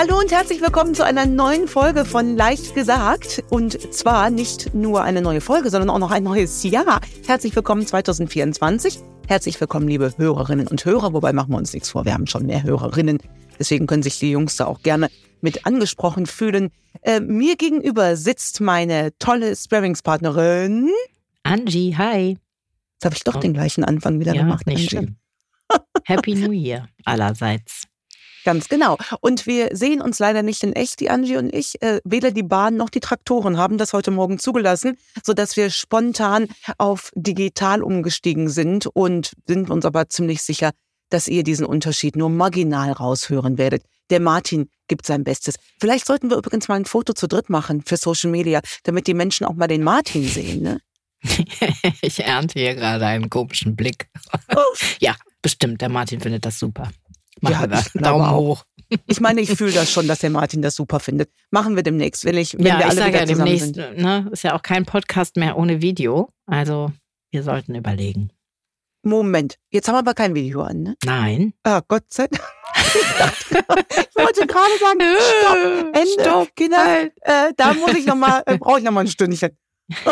Hallo und herzlich willkommen zu einer neuen Folge von Leicht gesagt. Und zwar nicht nur eine neue Folge, sondern auch noch ein neues Jahr. Herzlich willkommen 2024. Herzlich willkommen, liebe Hörerinnen und Hörer. Wobei machen wir uns nichts vor, wir haben schon mehr Hörerinnen. Deswegen können sich die Jungs da auch gerne mit angesprochen fühlen. Äh, mir gegenüber sitzt meine tolle Sparringspartnerin. Angie, hi. Jetzt habe ich doch oh. den gleichen Anfang wieder ja, gemacht. Nicht Angie. Happy New Year allerseits. Ganz genau. Und wir sehen uns leider nicht in echt, die Angie und ich. Äh, weder die Bahn noch die Traktoren haben das heute Morgen zugelassen, sodass wir spontan auf digital umgestiegen sind und sind uns aber ziemlich sicher, dass ihr diesen Unterschied nur marginal raushören werdet. Der Martin gibt sein Bestes. Vielleicht sollten wir übrigens mal ein Foto zu dritt machen für Social Media, damit die Menschen auch mal den Martin sehen, ne? ich ernte hier gerade einen komischen Blick. Oh. ja, bestimmt, der Martin findet das super. Machen ja, wir. Daumen hoch. Ich meine, ich fühle das schon, dass der Martin das super findet. Machen wir demnächst, wenn ich, wenn ja, wir alle ich sage wieder ja demnächst. Ne, ist ja auch kein Podcast mehr ohne Video. Also wir sollten überlegen. Moment, jetzt haben wir aber kein Video an, ne? Nein. Ah, Gott sei Dank. ich wollte gerade sagen, stopp, Ende, stopp, Kinder, halt. äh, da muss ich noch mal, äh, brauche ich noch mal ein Stündchen.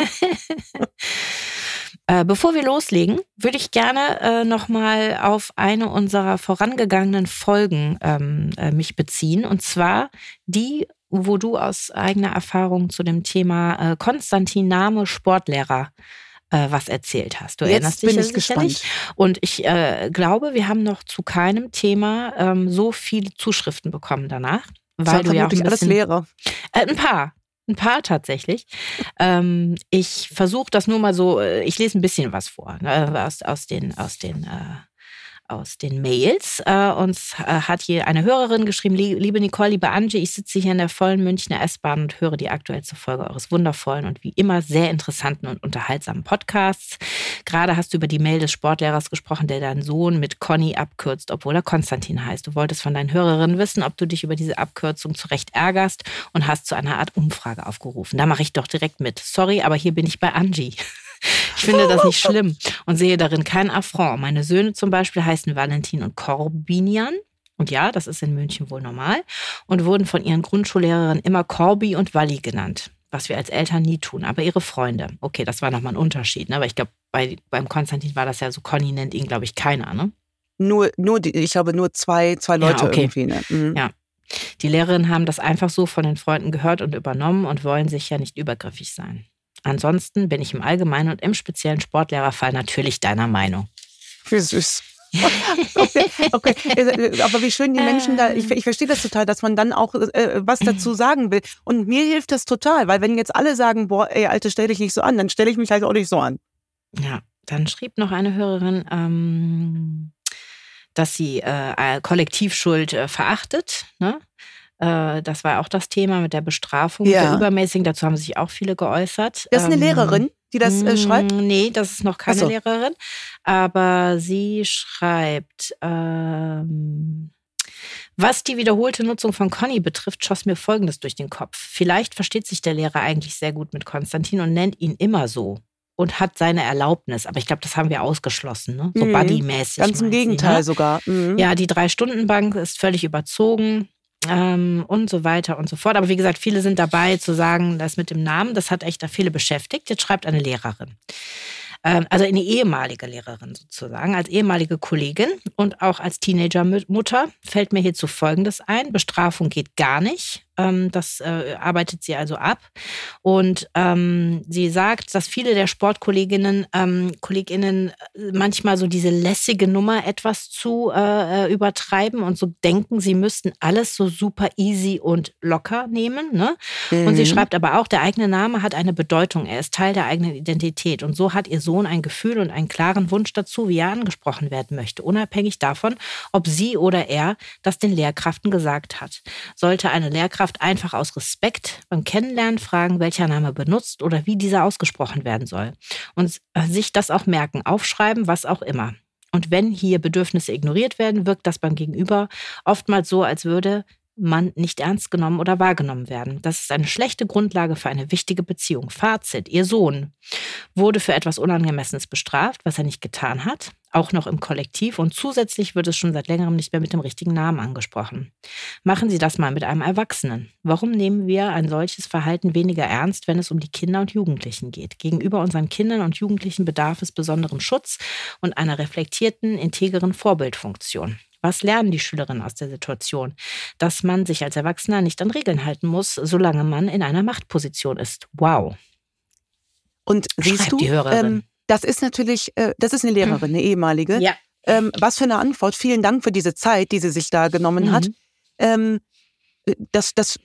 Äh, bevor wir loslegen, würde ich gerne äh, nochmal auf eine unserer vorangegangenen Folgen ähm, äh, mich beziehen. Und zwar die, wo du aus eigener Erfahrung zu dem Thema äh, Konstantin Name Sportlehrer äh, was erzählt hast. Du Jetzt erinnerst dich bin ich gespannt. Und ich äh, glaube, wir haben noch zu keinem Thema ähm, so viele Zuschriften bekommen danach. Weil du ja auch ein bisschen, alles Lehrer. Äh, ein paar, ein paar tatsächlich. Ähm, ich versuche das nur mal so, äh, ich lese ein bisschen was vor ne, aus, aus den, aus den äh, aus den Mails. Äh, uns äh, hat hier eine Hörerin geschrieben, liebe Nicole, liebe Angie, ich sitze hier in der vollen Münchner S-Bahn und höre die aktuellste Folge eures wundervollen und wie immer sehr interessanten und unterhaltsamen Podcasts. Gerade hast du über die Mail des Sportlehrers gesprochen, der deinen Sohn mit Conny abkürzt, obwohl er Konstantin heißt. Du wolltest von deinen Hörerinnen wissen, ob du dich über diese Abkürzung zurecht ärgerst und hast zu einer Art Umfrage aufgerufen. Da mache ich doch direkt mit. Sorry, aber hier bin ich bei Angie. Ich finde das nicht schlimm und sehe darin kein Affront. Meine Söhne zum Beispiel heißen Valentin und Corbinian. Und ja, das ist in München wohl normal. Und wurden von ihren Grundschullehrerinnen immer Corby und Walli genannt. Was wir als Eltern nie tun. Aber ihre Freunde. Okay, das war nochmal ein Unterschied. Ne? Aber ich glaube, bei, beim Konstantin war das ja so, Conny nennt ihn, glaube ich, keiner. Ne? Nur, nur die, ich habe nur zwei, zwei Leute ja, okay. irgendwie. Ne? Mhm. Ja. Die Lehrerinnen haben das einfach so von den Freunden gehört und übernommen und wollen sicher nicht übergriffig sein. Ansonsten bin ich im Allgemeinen und im speziellen Sportlehrerfall natürlich deiner Meinung. Wie süß. okay, okay, äh, aber wie schön die Menschen da, ich, ich verstehe das total, dass man dann auch äh, was dazu sagen will. Und mir hilft das total, weil wenn jetzt alle sagen, boah, ey, Alte, stell dich nicht so an, dann stelle ich mich halt auch nicht so an. Ja, dann schrieb noch eine Hörerin, ähm, dass sie äh, Kollektivschuld äh, verachtet. Ne? Äh, das war auch das Thema mit der Bestrafung, ja. der übermäßigen. Dazu haben sich auch viele geäußert. Das ist eine ähm, Lehrerin, die das äh, schreibt? Mm, nee, das ist noch keine so. Lehrerin. Aber sie schreibt, ähm, was die wiederholte Nutzung von Conny betrifft, schoss mir Folgendes durch den Kopf. Vielleicht versteht sich der Lehrer eigentlich sehr gut mit Konstantin und nennt ihn immer so und hat seine Erlaubnis. Aber ich glaube, das haben wir ausgeschlossen, ne? so mhm. buddymäßig. Ganz im Gegenteil sie, ne? sogar. Mhm. Ja, die Drei-Stunden-Bank ist völlig überzogen ähm, und so weiter und so fort. Aber wie gesagt, viele sind dabei zu sagen, das mit dem Namen, das hat echt da viele beschäftigt. Jetzt schreibt eine Lehrerin. Ähm, also eine ehemalige Lehrerin sozusagen, als ehemalige Kollegin und auch als Teenagermutter fällt mir hierzu Folgendes ein. Bestrafung geht gar nicht. Ähm, das äh, arbeitet sie also ab. Und ähm, sie sagt, dass viele der Sportkolleginnen ähm, Kolleginnen äh, manchmal so diese lässige Nummer etwas zu äh, äh, übertreiben und so denken, sie müssten alles so super easy und locker nehmen. Ne? Mhm. Und sie mhm. schreibt aber auch, der eigene Name hat eine Bedeutung. Er ist Teil der eigenen Identität. Und so hat ihr Sohn ein Gefühl und einen klaren Wunsch dazu, wie er angesprochen werden möchte, unabhängig davon, ob sie oder er das den Lehrkräften gesagt hat. Sollte eine Lehrkraft Lehrkraft einfach aus Respekt beim Kennenlernen fragen, welcher Name benutzt oder wie dieser ausgesprochen werden soll. Und sich das auch merken, aufschreiben, was auch immer. Und wenn hier Bedürfnisse ignoriert werden, wirkt das beim Gegenüber oftmals so, als würde man nicht ernst genommen oder wahrgenommen werden. Das ist eine schlechte Grundlage für eine wichtige Beziehung. Fazit, Ihr Sohn wurde für etwas Unangemessenes bestraft, was er nicht getan hat. Auch noch im Kollektiv und zusätzlich wird es schon seit längerem nicht mehr mit dem richtigen Namen angesprochen. Machen Sie das mal mit einem Erwachsenen. Warum nehmen wir ein solches Verhalten weniger ernst, wenn es um die Kinder und Jugendlichen geht? Gegenüber unseren Kindern und Jugendlichen bedarf es besonderen Schutz und einer reflektierten, integeren Vorbildfunktion. Was lernen die Schülerinnen aus der Situation? Dass man sich als Erwachsener nicht an Regeln halten muss, solange man in einer Machtposition ist. Wow. Und siehst Schreibt du, die Hörerin. ähm, das ist natürlich, äh, das ist eine Lehrerin, eine ehemalige. Ja. Ähm, was für eine Antwort. Vielen Dank für diese Zeit, die sie sich da genommen hat. Mhm. Ähm, das, das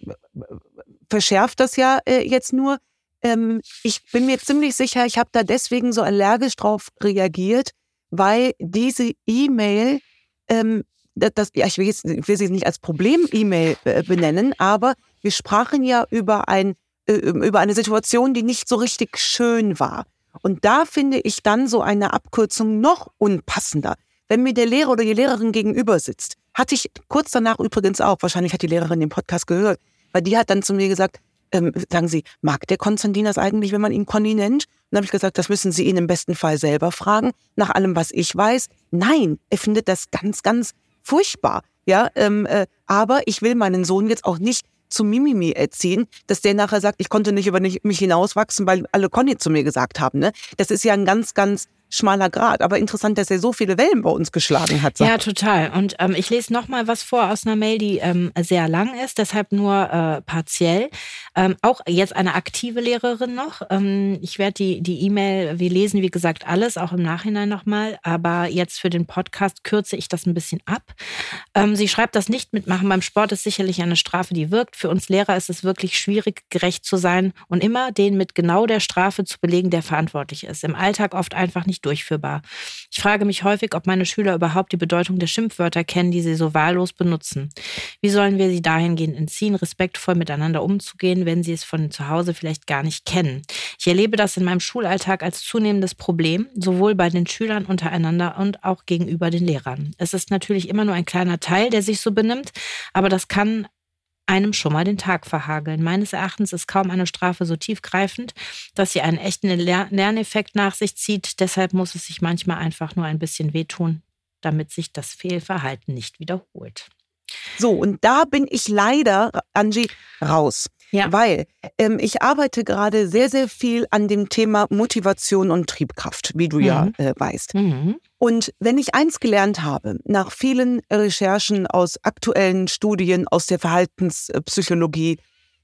verschärft das ja äh, jetzt nur. Ähm, ich bin mir ziemlich sicher, ich habe da deswegen so allergisch drauf reagiert, weil diese E-Mail, ähm, das, das, ja, ich will, jetzt, ich will sie nicht als Problem-E-Mail äh, benennen, aber wir sprachen ja über, ein, äh, über eine Situation, die nicht so richtig schön war. Und da finde ich dann so eine Abkürzung noch unpassender. Wenn mir der Lehrer oder die Lehrerin gegenüber sitzt, hatte ich kurz danach übrigens auch, wahrscheinlich hat die Lehrerin den Podcast gehört, weil die hat dann zu mir gesagt, ähm, sagen Sie, mag der Konstantin das eigentlich, wenn man ihn Conny nennt? Und dann habe ich gesagt, das müssen Sie ihn im besten Fall selber fragen. Nach allem, was ich weiß, nein, er findet das ganz, ganz furchtbar. Ja, ähm, äh, aber ich will meinen Sohn jetzt auch nicht zu Mimimi erziehen, dass der nachher sagt, ich konnte nicht über mich hinauswachsen, weil alle Conny zu mir gesagt haben. Ne? Das ist ja ein ganz, ganz schmaler Grad. Aber interessant, dass er so viele Wellen bei uns geschlagen hat. Ja, total. Und ähm, ich lese noch mal was vor aus einer Mail, die ähm, sehr lang ist, deshalb nur äh, partiell. Ähm, auch jetzt eine aktive Lehrerin noch. Ähm, ich werde die die E-Mail, wir lesen wie gesagt alles, auch im Nachhinein noch mal. Aber jetzt für den Podcast kürze ich das ein bisschen ab. Ähm, sie schreibt, das nicht mitmachen beim Sport ist sicherlich eine Strafe, die wirkt. Für uns Lehrer ist es wirklich schwierig, gerecht zu sein und immer den mit genau der Strafe zu belegen, der verantwortlich ist. Im Alltag oft einfach nicht durchführbar. Ich frage mich häufig, ob meine Schüler überhaupt die Bedeutung der Schimpfwörter kennen, die sie so wahllos benutzen. Wie sollen wir sie dahingehend entziehen, respektvoll miteinander umzugehen, wenn sie es von zu Hause vielleicht gar nicht kennen? Ich erlebe das in meinem Schulalltag als zunehmendes Problem, sowohl bei den Schülern untereinander und auch gegenüber den Lehrern. Es ist natürlich immer nur ein kleiner Teil, der sich so benimmt, aber das kann einem schon mal den Tag verhageln. Meines Erachtens ist kaum eine Strafe so tiefgreifend, dass sie einen echten Ler Lerneffekt nach sich zieht. Deshalb muss es sich manchmal einfach nur ein bisschen wehtun, damit sich das Fehlverhalten nicht wiederholt. So, und da bin ich leider, Angie, raus. Ja. Weil ähm, ich arbeite gerade sehr, sehr viel an dem Thema Motivation und Triebkraft, wie du ja Mhm. äh, weißt. Mhm. Und wenn ich eins gelernt habe, nach vielen Recherchen aus aktuellen Studien aus der Verhaltenspsychologie,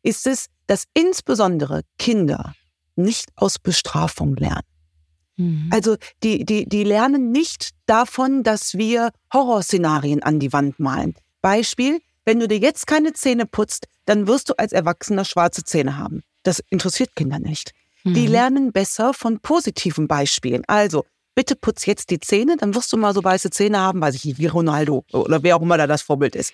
ist es, dass insbesondere Kinder nicht aus Bestrafung lernen. Mhm. Also die, die, die lernen nicht davon, dass wir Horrorszenarien an die Wand malen. Beispiel, wenn du dir jetzt keine Zähne putzt, dann wirst du als Erwachsener schwarze Zähne haben. Das interessiert Kinder nicht. Die Mhm. lernen besser von positiven Beispielen. Also, bitte putz jetzt die Zähne, dann wirst du mal so weiße Zähne haben, weiß ich nicht, wie Ronaldo oder wer auch immer da das Vorbild ist.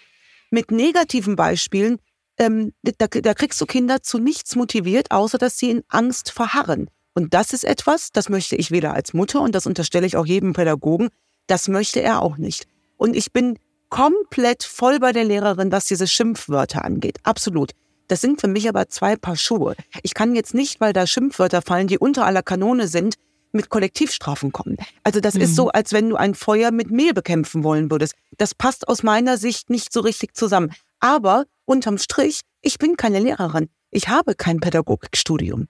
Mit negativen Beispielen, ähm, da, da kriegst du Kinder zu nichts motiviert, außer dass sie in Angst verharren. Und das ist etwas, das möchte ich weder als Mutter und das unterstelle ich auch jedem Pädagogen, das möchte er auch nicht. Und ich bin komplett voll bei der Lehrerin, was diese Schimpfwörter angeht. Absolut. Das sind für mich aber zwei Paar Schuhe. Ich kann jetzt nicht, weil da Schimpfwörter fallen, die unter aller Kanone sind, mit Kollektivstrafen kommen. Also das ist Mhm. so, als wenn du ein Feuer mit Mehl bekämpfen wollen würdest. Das passt aus meiner Sicht nicht so richtig zusammen. Aber unterm Strich, ich bin keine Lehrerin. Ich habe kein Pädagogikstudium.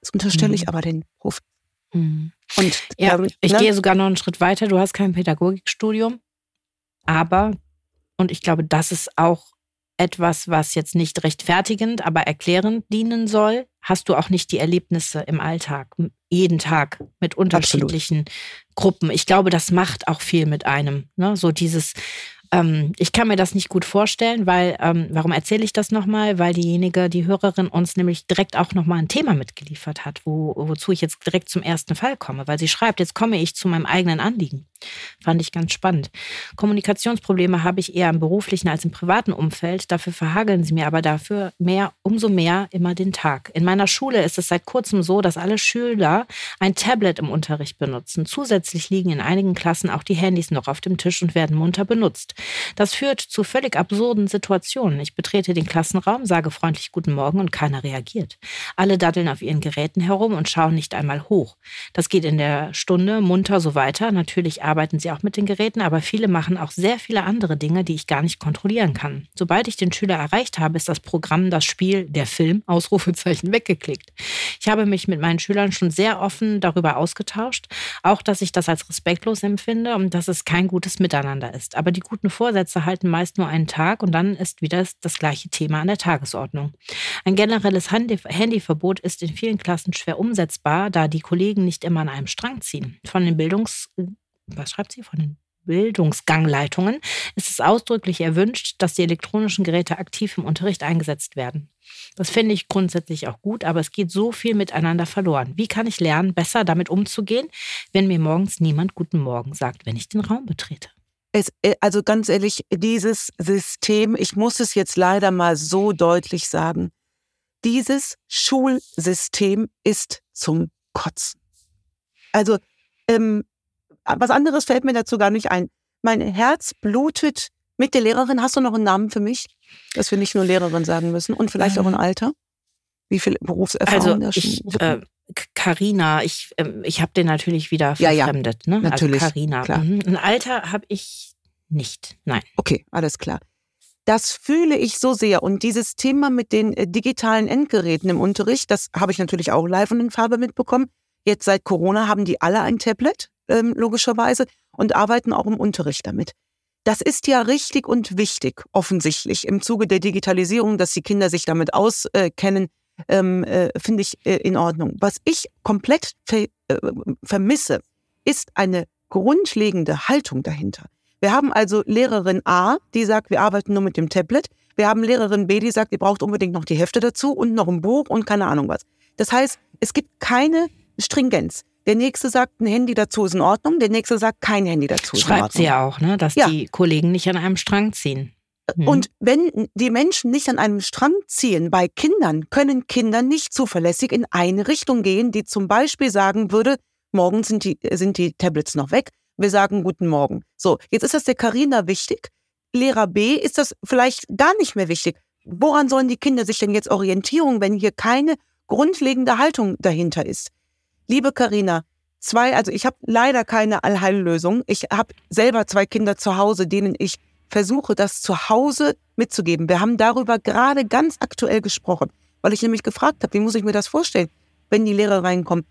Das unterstelle ich Mhm. aber den Prof. Mhm. Und Ja, ähm, ich ne? gehe sogar noch einen Schritt weiter. Du hast kein Pädagogikstudium, aber, und ich glaube, das ist auch etwas, was jetzt nicht rechtfertigend, aber erklärend dienen soll, hast du auch nicht die Erlebnisse im Alltag, jeden Tag mit unterschiedlichen Gruppen. Ich glaube, das macht auch viel mit einem. Ne? So dieses, ähm, ich kann mir das nicht gut vorstellen, weil, ähm, warum erzähle ich das nochmal? Weil diejenige, die Hörerin uns nämlich direkt auch nochmal ein Thema mitgeliefert hat, wo, wozu ich jetzt direkt zum ersten Fall komme, weil sie schreibt, jetzt komme ich zu meinem eigenen Anliegen. Fand ich ganz spannend. Kommunikationsprobleme habe ich eher im beruflichen als im privaten Umfeld. Dafür verhageln sie mir aber dafür mehr, umso mehr immer den Tag. In meiner Schule ist es seit kurzem so, dass alle Schüler ein Tablet im Unterricht benutzen. Zusätzlich liegen in einigen Klassen auch die Handys noch auf dem Tisch und werden munter benutzt. Das führt zu völlig absurden Situationen. Ich betrete den Klassenraum, sage freundlich Guten Morgen und keiner reagiert. Alle daddeln auf ihren Geräten herum und schauen nicht einmal hoch. Das geht in der Stunde munter so weiter. Natürlich arbeiten sie auch mit den Geräten, aber viele machen auch sehr viele andere Dinge, die ich gar nicht kontrollieren kann. Sobald ich den Schüler erreicht habe, ist das Programm, das Spiel, der Film, Ausrufezeichen weggeklickt. Ich habe mich mit meinen Schülern schon sehr offen darüber ausgetauscht, auch dass ich das als respektlos empfinde und dass es kein gutes Miteinander ist. Aber die guten Vorsätze halten meist nur einen Tag und dann ist wieder das gleiche Thema an der Tagesordnung. Ein generelles Handyverbot ist in vielen Klassen schwer umsetzbar, da die Kollegen nicht immer an einem Strang ziehen. Von den Bildungs... Was schreibt sie? Von den Bildungsgangleitungen ist es ausdrücklich erwünscht, dass die elektronischen Geräte aktiv im Unterricht eingesetzt werden. Das finde ich grundsätzlich auch gut, aber es geht so viel miteinander verloren. Wie kann ich lernen, besser damit umzugehen, wenn mir morgens niemand Guten Morgen sagt, wenn ich den Raum betrete? Es, äh, also ganz ehrlich, dieses System, ich muss es jetzt leider mal so deutlich sagen, dieses Schulsystem ist zum Kotzen. Also, ähm, was anderes fällt mir dazu gar nicht ein. Mein Herz blutet mit der Lehrerin. Hast du noch einen Namen für mich? Dass wir nicht nur Lehrerin sagen müssen und vielleicht ähm, auch ein Alter? Wie viel Berufserfahrung also ich, äh, Carina, ich, äh, ich habe den natürlich wieder verfremdet. Ja, ja. Ne? Also natürlich. Also Carina. Klar. Mhm. Ein Alter habe ich nicht. Nein. Okay, alles klar. Das fühle ich so sehr. Und dieses Thema mit den äh, digitalen Endgeräten im Unterricht, das habe ich natürlich auch live und in Farbe mitbekommen. Jetzt seit Corona haben die alle ein Tablet, ähm, logischerweise, und arbeiten auch im Unterricht damit. Das ist ja richtig und wichtig, offensichtlich, im Zuge der Digitalisierung, dass die Kinder sich damit auskennen, ähm, äh, finde ich äh, in Ordnung. Was ich komplett ver äh, vermisse, ist eine grundlegende Haltung dahinter. Wir haben also Lehrerin A, die sagt, wir arbeiten nur mit dem Tablet. Wir haben Lehrerin B, die sagt, ihr braucht unbedingt noch die Hefte dazu und noch ein Buch und keine Ahnung was. Das heißt, es gibt keine Stringenz. Der nächste sagt, ein Handy dazu ist in Ordnung, der nächste sagt, kein Handy dazu ist Schreibt in Ordnung. Schreibt sie ja auch, ne? dass ja. die Kollegen nicht an einem Strang ziehen. Mhm. Und wenn die Menschen nicht an einem Strang ziehen, bei Kindern können Kinder nicht zuverlässig in eine Richtung gehen, die zum Beispiel sagen würde, morgen sind die, sind die Tablets noch weg, wir sagen guten Morgen. So, jetzt ist das der Karina wichtig. Lehrer B ist das vielleicht gar nicht mehr wichtig. Woran sollen die Kinder sich denn jetzt orientieren, wenn hier keine grundlegende Haltung dahinter ist? Liebe Karina, zwei, also ich habe leider keine Allheillösung. Ich habe selber zwei Kinder zu Hause, denen ich versuche, das zu Hause mitzugeben. Wir haben darüber gerade ganz aktuell gesprochen, weil ich nämlich gefragt habe, wie muss ich mir das vorstellen, wenn die Lehrer reinkommen?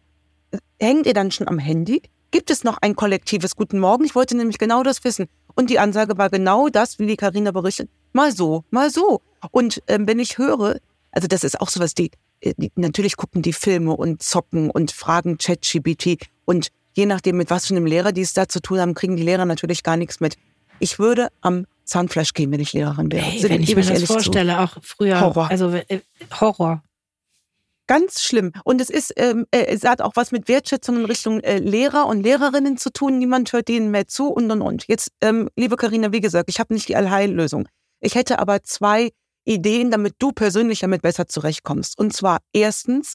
Hängt ihr dann schon am Handy? Gibt es noch ein kollektives Guten Morgen? Ich wollte nämlich genau das wissen. Und die Ansage war genau das, wie die Karina berichtet. Mal so, mal so. Und ähm, wenn ich höre, also das ist auch sowas, die, die natürlich gucken die Filme und zocken und fragen ChatGBT und je nachdem, mit was für einem Lehrer die es da zu tun haben, kriegen die Lehrer natürlich gar nichts mit. Ich würde am Zahnfleisch gehen, wenn ich Lehrerin wäre. Hey, wenn ich mir das vorstelle, zu. auch früher. Horror. Also äh, Horror. Ganz schlimm. Und es ist, ähm, äh, es hat auch was mit Wertschätzung in Richtung äh, Lehrer und Lehrerinnen zu tun. Niemand hört denen mehr zu und und und. Jetzt, ähm, liebe Karina, wie gesagt, ich habe nicht die Allheillösung. Ich hätte aber zwei Ideen, damit du persönlich damit besser zurechtkommst. Und zwar erstens,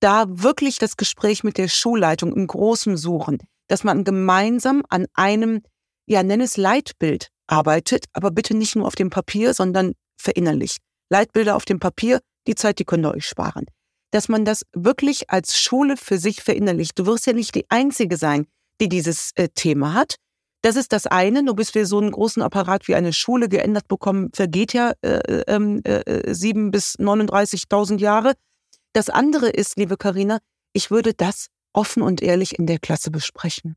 da wirklich das Gespräch mit der Schulleitung im Großen suchen, dass man gemeinsam an einem, ja, nenn es Leitbild arbeitet, aber bitte nicht nur auf dem Papier, sondern verinnerlicht. Leitbilder auf dem Papier, die Zeit, die könnt ihr euch sparen dass man das wirklich als Schule für sich verinnerlicht. Du wirst ja nicht die Einzige sein, die dieses äh, Thema hat. Das ist das eine. Nur bis wir so einen großen Apparat wie eine Schule geändert bekommen, vergeht ja äh, ähm, äh, sieben bis 39.000 Jahre. Das andere ist, liebe Karina, ich würde das offen und ehrlich in der Klasse besprechen.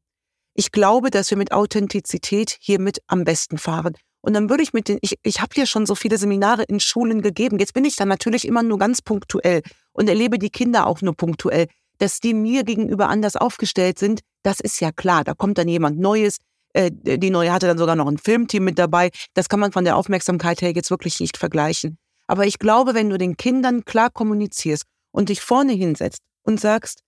Ich glaube, dass wir mit Authentizität hiermit am besten fahren. Und dann würde ich mit den, ich, ich habe ja schon so viele Seminare in Schulen gegeben. Jetzt bin ich dann natürlich immer nur ganz punktuell und erlebe die Kinder auch nur punktuell. Dass die mir gegenüber anders aufgestellt sind, das ist ja klar. Da kommt dann jemand Neues. Äh, die Neue hatte dann sogar noch ein Filmteam mit dabei. Das kann man von der Aufmerksamkeit her jetzt wirklich nicht vergleichen. Aber ich glaube, wenn du den Kindern klar kommunizierst und dich vorne hinsetzt und sagst,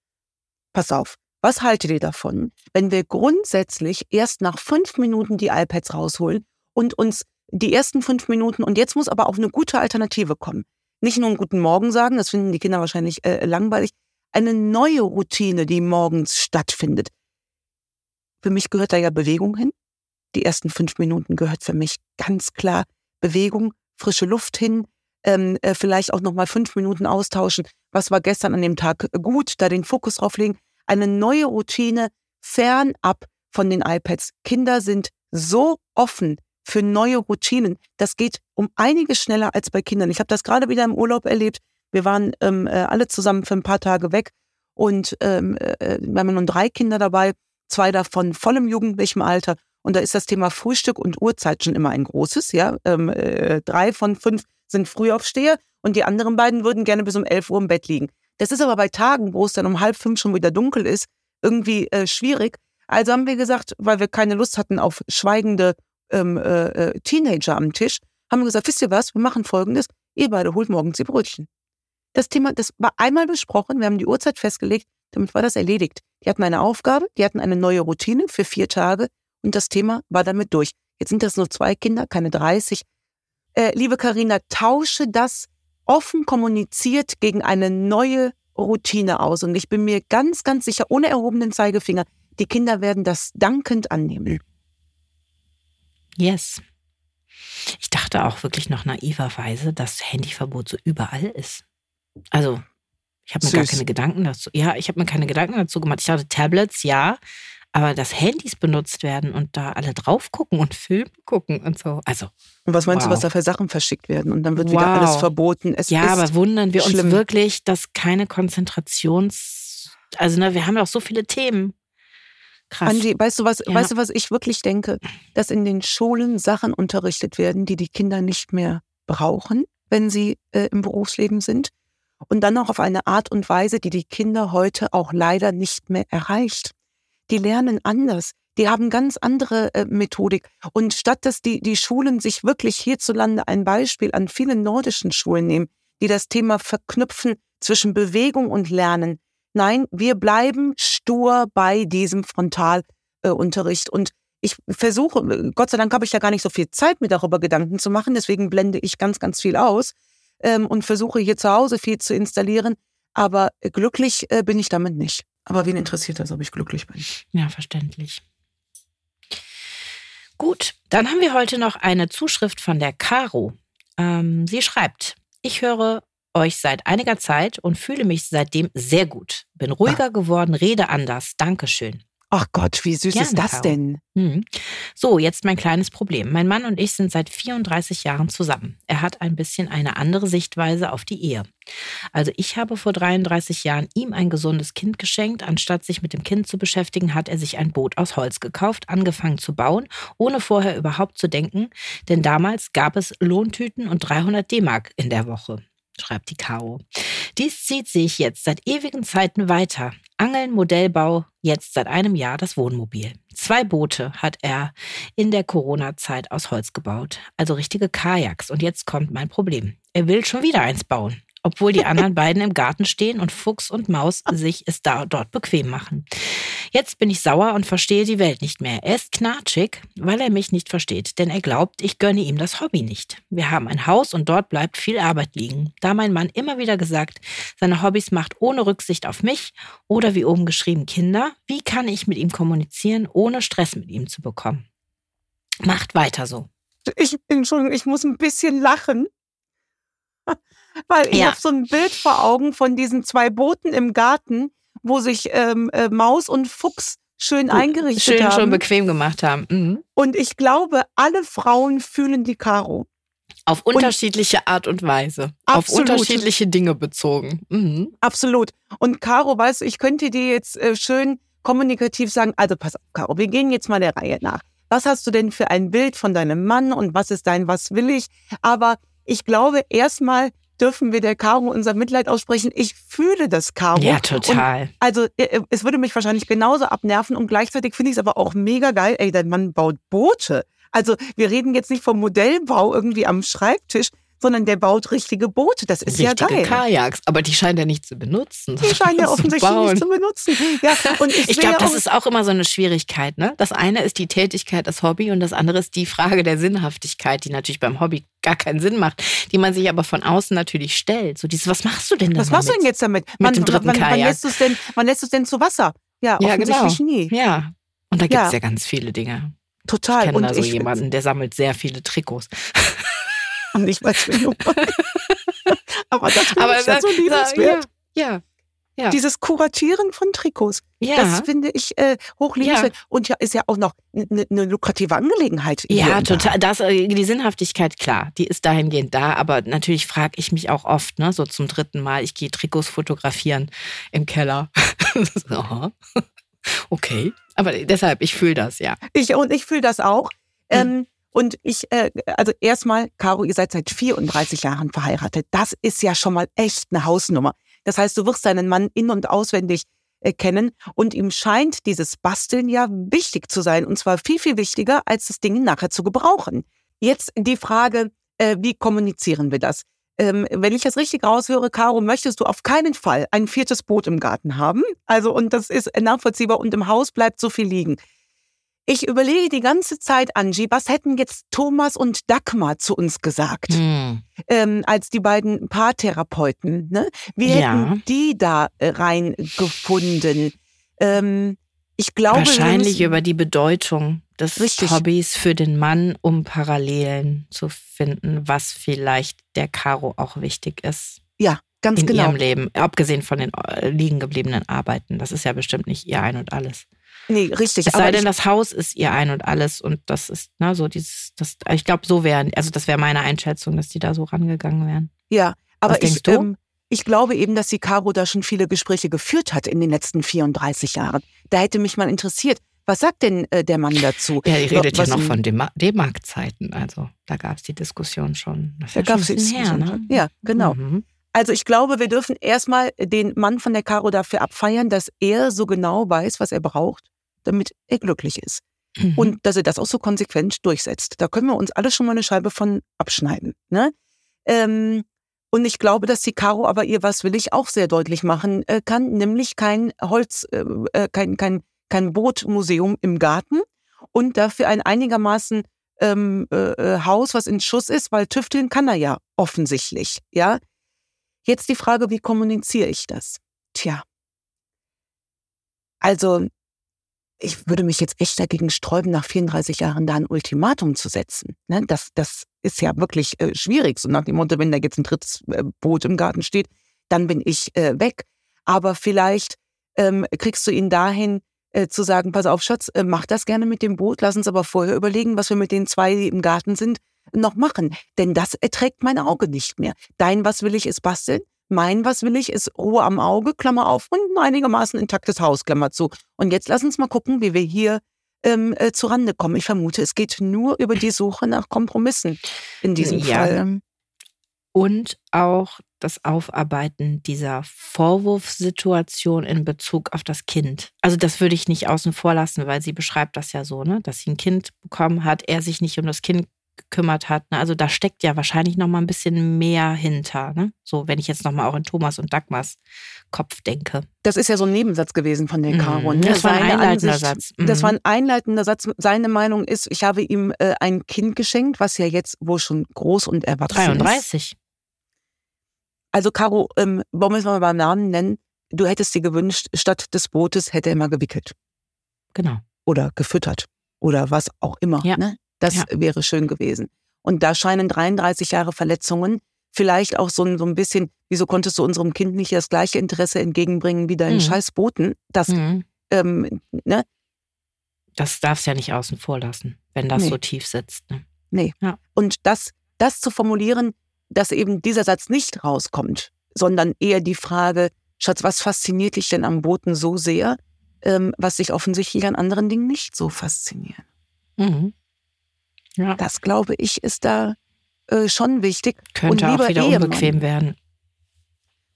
pass auf, was haltet ihr davon, wenn wir grundsätzlich erst nach fünf Minuten die iPads rausholen und uns die ersten fünf Minuten, und jetzt muss aber auch eine gute Alternative kommen nicht nur einen guten Morgen sagen, das finden die Kinder wahrscheinlich äh, langweilig, eine neue Routine, die morgens stattfindet. Für mich gehört da ja Bewegung hin. Die ersten fünf Minuten gehört für mich ganz klar Bewegung, frische Luft hin, ähm, äh, vielleicht auch nochmal fünf Minuten austauschen. Was war gestern an dem Tag gut, da den Fokus drauf legen. Eine neue Routine fernab von den iPads. Kinder sind so offen für neue Routinen. Das geht um einiges schneller als bei Kindern. Ich habe das gerade wieder im Urlaub erlebt. Wir waren ähm, äh, alle zusammen für ein paar Tage weg und ähm, äh, wir haben nun drei Kinder dabei, zwei davon voll im jugendlichen Alter. Und da ist das Thema Frühstück und Uhrzeit schon immer ein großes. Ja, ähm, äh, drei von fünf sind Frühaufsteher und die anderen beiden würden gerne bis um elf Uhr im Bett liegen. Das ist aber bei Tagen, wo es dann um halb fünf schon wieder dunkel ist, irgendwie äh, schwierig. Also haben wir gesagt, weil wir keine Lust hatten auf schweigende ähm, äh, äh, Teenager am Tisch, haben wir gesagt, wisst ihr was, wir machen Folgendes, ihr beide holt morgens die Brötchen. Das Thema, das war einmal besprochen, wir haben die Uhrzeit festgelegt, damit war das erledigt. Die hatten eine Aufgabe, die hatten eine neue Routine für vier Tage und das Thema war damit durch. Jetzt sind das nur zwei Kinder, keine 30. Äh, liebe Karina, tausche das offen kommuniziert gegen eine neue Routine aus. Und ich bin mir ganz, ganz sicher, ohne erhobenen Zeigefinger, die Kinder werden das dankend annehmen. Yes. Ich dachte auch wirklich noch naiverweise, dass Handyverbot so überall ist. Also, ich habe mir Süß. gar keine Gedanken dazu. Ja, ich habe mir keine Gedanken dazu gemacht. Ich dachte, Tablets, ja, aber dass Handys benutzt werden und da alle drauf gucken und Film gucken und so. Also. Und was meinst wow. du, was da für Sachen verschickt werden? Und dann wird wow. wieder alles verboten. Es ja, aber wundern wir schlimm. uns wirklich, dass keine Konzentrations. Also, ne, wir haben ja auch so viele Themen. Krass. Angie, weißt du was, ja. weißt du, was ich wirklich denke? Dass in den Schulen Sachen unterrichtet werden, die die Kinder nicht mehr brauchen, wenn sie äh, im Berufsleben sind. Und dann auch auf eine Art und Weise, die die Kinder heute auch leider nicht mehr erreicht die lernen anders. Die haben ganz andere äh, Methodik. Und statt dass die, die Schulen sich wirklich hierzulande ein Beispiel an vielen nordischen Schulen nehmen, die das Thema verknüpfen zwischen Bewegung und Lernen. Nein, wir bleiben stur bei diesem Frontalunterricht. Äh, und ich versuche, Gott sei Dank habe ich ja gar nicht so viel Zeit, mir darüber Gedanken zu machen. Deswegen blende ich ganz, ganz viel aus ähm, und versuche hier zu Hause viel zu installieren. Aber glücklich äh, bin ich damit nicht. Aber wen interessiert das, ob ich glücklich bin? Ja, verständlich. Gut, dann haben wir heute noch eine Zuschrift von der Caro. Ähm, sie schreibt, ich höre euch seit einiger Zeit und fühle mich seitdem sehr gut. Bin ruhiger ah. geworden, rede anders. Dankeschön. Ach Gott, wie süß Gerne, ist das denn? Hm. So, jetzt mein kleines Problem. Mein Mann und ich sind seit 34 Jahren zusammen. Er hat ein bisschen eine andere Sichtweise auf die Ehe. Also ich habe vor 33 Jahren ihm ein gesundes Kind geschenkt. Anstatt sich mit dem Kind zu beschäftigen, hat er sich ein Boot aus Holz gekauft, angefangen zu bauen, ohne vorher überhaupt zu denken. Denn damals gab es Lohntüten und 300 D-Mark in der Woche schreibt die Caro. Dies zieht sich jetzt seit ewigen Zeiten weiter. Angeln, Modellbau, jetzt seit einem Jahr das Wohnmobil. Zwei Boote hat er in der Corona-Zeit aus Holz gebaut, also richtige Kajaks. Und jetzt kommt mein Problem. Er will schon wieder eins bauen obwohl die anderen beiden im Garten stehen und Fuchs und Maus sich es da dort bequem machen. Jetzt bin ich sauer und verstehe die Welt nicht mehr. Er ist knatschig, weil er mich nicht versteht, denn er glaubt, ich gönne ihm das Hobby nicht. Wir haben ein Haus und dort bleibt viel Arbeit liegen. Da mein Mann immer wieder gesagt, seine Hobbys macht ohne Rücksicht auf mich oder wie oben geschrieben Kinder, wie kann ich mit ihm kommunizieren, ohne Stress mit ihm zu bekommen? Macht weiter so. Ich, Entschuldigung, ich muss ein bisschen lachen. Weil ich ja. habe so ein Bild vor Augen von diesen zwei Booten im Garten, wo sich ähm, äh, Maus und Fuchs schön eingerichtet schön, haben. Schön schon bequem gemacht haben. Mhm. Und ich glaube, alle Frauen fühlen die Karo. Auf unterschiedliche und Art und Weise. Absolut. Auf unterschiedliche Dinge bezogen. Mhm. Absolut. Und Caro, weißt du, ich könnte dir jetzt äh, schön kommunikativ sagen, also pass auf, Caro, wir gehen jetzt mal der Reihe nach. Was hast du denn für ein Bild von deinem Mann und was ist dein Was will ich? Aber ich glaube, erstmal dürfen wir der Caro unser Mitleid aussprechen. Ich fühle das Caro. Ja, total. Und also äh, äh, es würde mich wahrscheinlich genauso abnerven und gleichzeitig finde ich es aber auch mega geil. Ey, dein Mann baut Boote. Also wir reden jetzt nicht vom Modellbau irgendwie am Schreibtisch, sondern der baut richtige Boote. Das ist richtige ja geil. Kajaks, aber die scheinen er nicht zu benutzen. Die scheinen ja offensichtlich nicht zu benutzen. Ja, und ich, ich glaube, das ist auch immer so eine Schwierigkeit. Ne? Das eine ist die Tätigkeit, das Hobby und das andere ist die Frage der Sinnhaftigkeit, die natürlich beim Hobby gar keinen Sinn macht, die man sich aber von außen natürlich stellt. So dieses, was machst du denn damit? Was machst du denn jetzt damit? Mit dem dritten wann, Kajak. Wann lässt du es denn, wann lässt denn zu Wasser? Ja, ja genau. nie. Ja, und da gibt es ja. ja ganz viele Dinge. Total. Ich kenne da so jemanden, der sammelt sehr viele Trikots. Und nicht mal Zwingung. Aber das Aber das, so liebenswert. Ja, ja. Ja. Dieses Kuratieren von Trikots. Ja. Das finde ich äh, hochliebenswert. Ja. Und ja, ist ja auch noch eine ne lukrative Angelegenheit. Ja, total. Das, äh, die Sinnhaftigkeit, klar, die ist dahingehend da. Aber natürlich frage ich mich auch oft, ne, so zum dritten Mal, ich gehe Trikots fotografieren im Keller. okay. Aber deshalb, ich fühle das, ja. Ich, und ich fühle das auch. Hm. Ähm, und ich, äh, also erstmal, Caro, ihr seid seit 34 Jahren verheiratet. Das ist ja schon mal echt eine Hausnummer. Das heißt, du wirst deinen Mann in- und auswendig äh, kennen und ihm scheint dieses Basteln ja wichtig zu sein und zwar viel, viel wichtiger, als das Ding nachher zu gebrauchen. Jetzt die Frage, äh, wie kommunizieren wir das? Ähm, wenn ich das richtig raushöre, Caro, möchtest du auf keinen Fall ein viertes Boot im Garten haben. Also, und das ist nachvollziehbar und im Haus bleibt so viel liegen. Ich überlege die ganze Zeit, Angie, was hätten jetzt Thomas und Dagmar zu uns gesagt, hm. ähm, als die beiden Paartherapeuten? Ne? Wie ja. hätten die da äh, reingefunden? Ähm, ich glaube, wahrscheinlich über die Bedeutung des richtig. Hobbys für den Mann, um Parallelen zu finden, was vielleicht der Caro auch wichtig ist. Ja, ganz in genau. In ihrem Leben, abgesehen von den äh, liegen gebliebenen Arbeiten. Das ist ja bestimmt nicht ihr Ein und Alles. Nee, richtig. Es sei denn, das Haus ist ihr ein und alles und das ist, ne, so dieses, das, ich glaube, so wären, also das wäre meine Einschätzung, dass die da so rangegangen wären. Ja, aber Was ich, ähm, ich glaube eben, dass die Caro da schon viele Gespräche geführt hat in den letzten 34 Jahren. Da hätte mich mal interessiert, was sagt denn äh, der Mann dazu? Ja, ihr redet was ja noch von D-Mark-Zeiten, also da gab es die Diskussion schon. Das da gab es die Diskussion her, ne? Ja, genau. Mhm. Also ich glaube, wir dürfen erstmal den Mann von der Caro dafür abfeiern, dass er so genau weiß, was er braucht damit er glücklich ist. Mhm. Und dass er das auch so konsequent durchsetzt. Da können wir uns alle schon mal eine Scheibe von abschneiden. Ne? Ähm, und ich glaube, dass die Caro aber ihr was will ich auch sehr deutlich machen äh, kann, nämlich kein Holz, äh, äh, kein, kein, kein Bootmuseum im Garten und dafür ein einigermaßen ähm, äh, äh, Haus, was in Schuss ist, weil tüfteln kann er ja offensichtlich. Ja. Jetzt die Frage, wie kommuniziere ich das? Tja. Also ich würde mich jetzt echt dagegen sträuben, nach 34 Jahren da ein Ultimatum zu setzen. Ne? Das, das ist ja wirklich äh, schwierig. So nach dem Motto, wenn da jetzt ein drittes äh, Boot im Garten steht, dann bin ich äh, weg. Aber vielleicht ähm, kriegst du ihn dahin, äh, zu sagen, pass auf, Schatz, äh, mach das gerne mit dem Boot, lass uns aber vorher überlegen, was wir mit den zwei, die im Garten sind, noch machen. Denn das erträgt mein Auge nicht mehr. Dein Was will ich ist basteln, mein Was will ich ist Ruhe am Auge, Klammer auf, und ein einigermaßen intaktes Haus, Klammer zu. Und jetzt lass uns mal gucken, wie wir hier ähm, äh, zurande kommen. Ich vermute, es geht nur über die Suche nach Kompromissen in diesem ja. Fall. Und auch das Aufarbeiten dieser Vorwurfssituation in Bezug auf das Kind. Also das würde ich nicht außen vor lassen, weil sie beschreibt das ja so, ne? dass sie ein Kind bekommen hat, er sich nicht um das Kind gekümmert hat. Ne? Also da steckt ja wahrscheinlich noch mal ein bisschen mehr hinter. Ne? So, wenn ich jetzt noch mal auch in Thomas und Dagmars Kopf denke. Das ist ja so ein Nebensatz gewesen von der Caro. Mhm. Ne? Das war ein einleitender Ansicht, Satz. Mhm. Das war ein einleitender Satz. Seine Meinung ist, ich habe ihm äh, ein Kind geschenkt, was ja jetzt wohl schon groß und erwachsen 33. ist. Also Caro, ähm, wollen wir es mal beim Namen nennen? Du hättest dir gewünscht, statt des Bootes hätte er mal gewickelt. Genau. Oder gefüttert. Oder was auch immer. Ja. Ne? Das ja. wäre schön gewesen. Und da scheinen 33 Jahre Verletzungen vielleicht auch so ein, so ein bisschen, wieso konntest du unserem Kind nicht das gleiche Interesse entgegenbringen wie deinen mhm. Scheißboten? Das, mhm. ähm, ne? Das darfst du ja nicht außen vor lassen, wenn das nee. so tief sitzt. Ne? Nee. Ja. Und das, das zu formulieren, dass eben dieser Satz nicht rauskommt, sondern eher die Frage, Schatz, was fasziniert dich denn am Boten so sehr, ähm, was dich offensichtlich an anderen Dingen nicht so fasziniert? Mhm. Ja. Das, glaube ich, ist da äh, schon wichtig. Könnte auch wieder Ehemann, unbequem werden.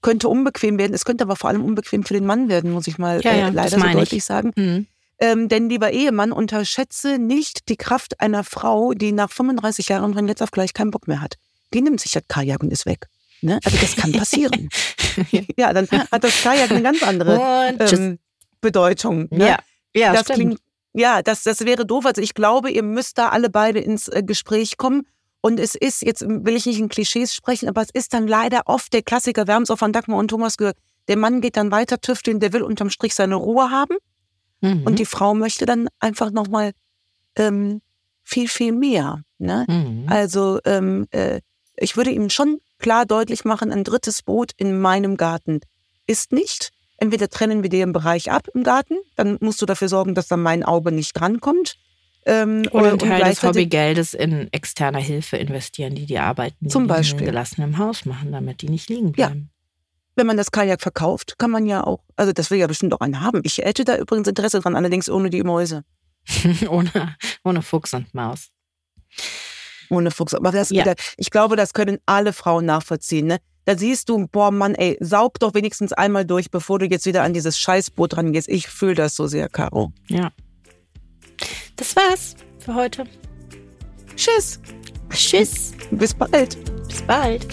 Könnte unbequem werden. Es könnte aber vor allem unbequem für den Mann werden, muss ich mal ja, äh, leider so deutlich ich. sagen. Mhm. Ähm, denn lieber Ehemann, unterschätze nicht die Kraft einer Frau, die nach 35 Jahren von jetzt auf gleich keinen Bock mehr hat. Die nimmt sich das Kajak und ist weg. Ne? Also das kann passieren. ja, dann hat das Kajak eine ganz andere ähm, Bedeutung. Ne? Ja, ja das stimmt. klingt ja, das, das wäre doof. Also ich glaube, ihr müsst da alle beide ins äh, Gespräch kommen. Und es ist, jetzt will ich nicht in Klischees sprechen, aber es ist dann leider oft der Klassiker, wir haben es auch von Dagmar und Thomas gehört, der Mann geht dann weiter tüfteln, der will unterm Strich seine Ruhe haben. Mhm. Und die Frau möchte dann einfach nochmal ähm, viel, viel mehr. Ne? Mhm. Also ähm, äh, ich würde ihm schon klar deutlich machen, ein drittes Boot in meinem Garten ist nicht. Entweder trennen wir den Bereich ab im Garten, dann musst du dafür sorgen, dass da mein Auge nicht drankommt. Ähm, oder einen Teil des Hobbygeldes in externe Hilfe investieren, die die Arbeiten zum Beispiel gelassen im Haus machen, damit die nicht liegen bleiben. Ja. Wenn man das Kajak verkauft, kann man ja auch, also das will ja bestimmt auch einen haben. Ich hätte da übrigens Interesse dran, allerdings ohne die Mäuse. ohne, ohne Fuchs und Maus. Ohne Fuchs. Aber das, ja. ich glaube, das können alle Frauen nachvollziehen. Ne? Da siehst du, boah, Mann, ey, saug doch wenigstens einmal durch, bevor du jetzt wieder an dieses Scheißboot rangehst. Ich fühle das so sehr, Caro. Ja. Das war's für heute. Tschüss. Tschüss. Bis bald. Bis bald.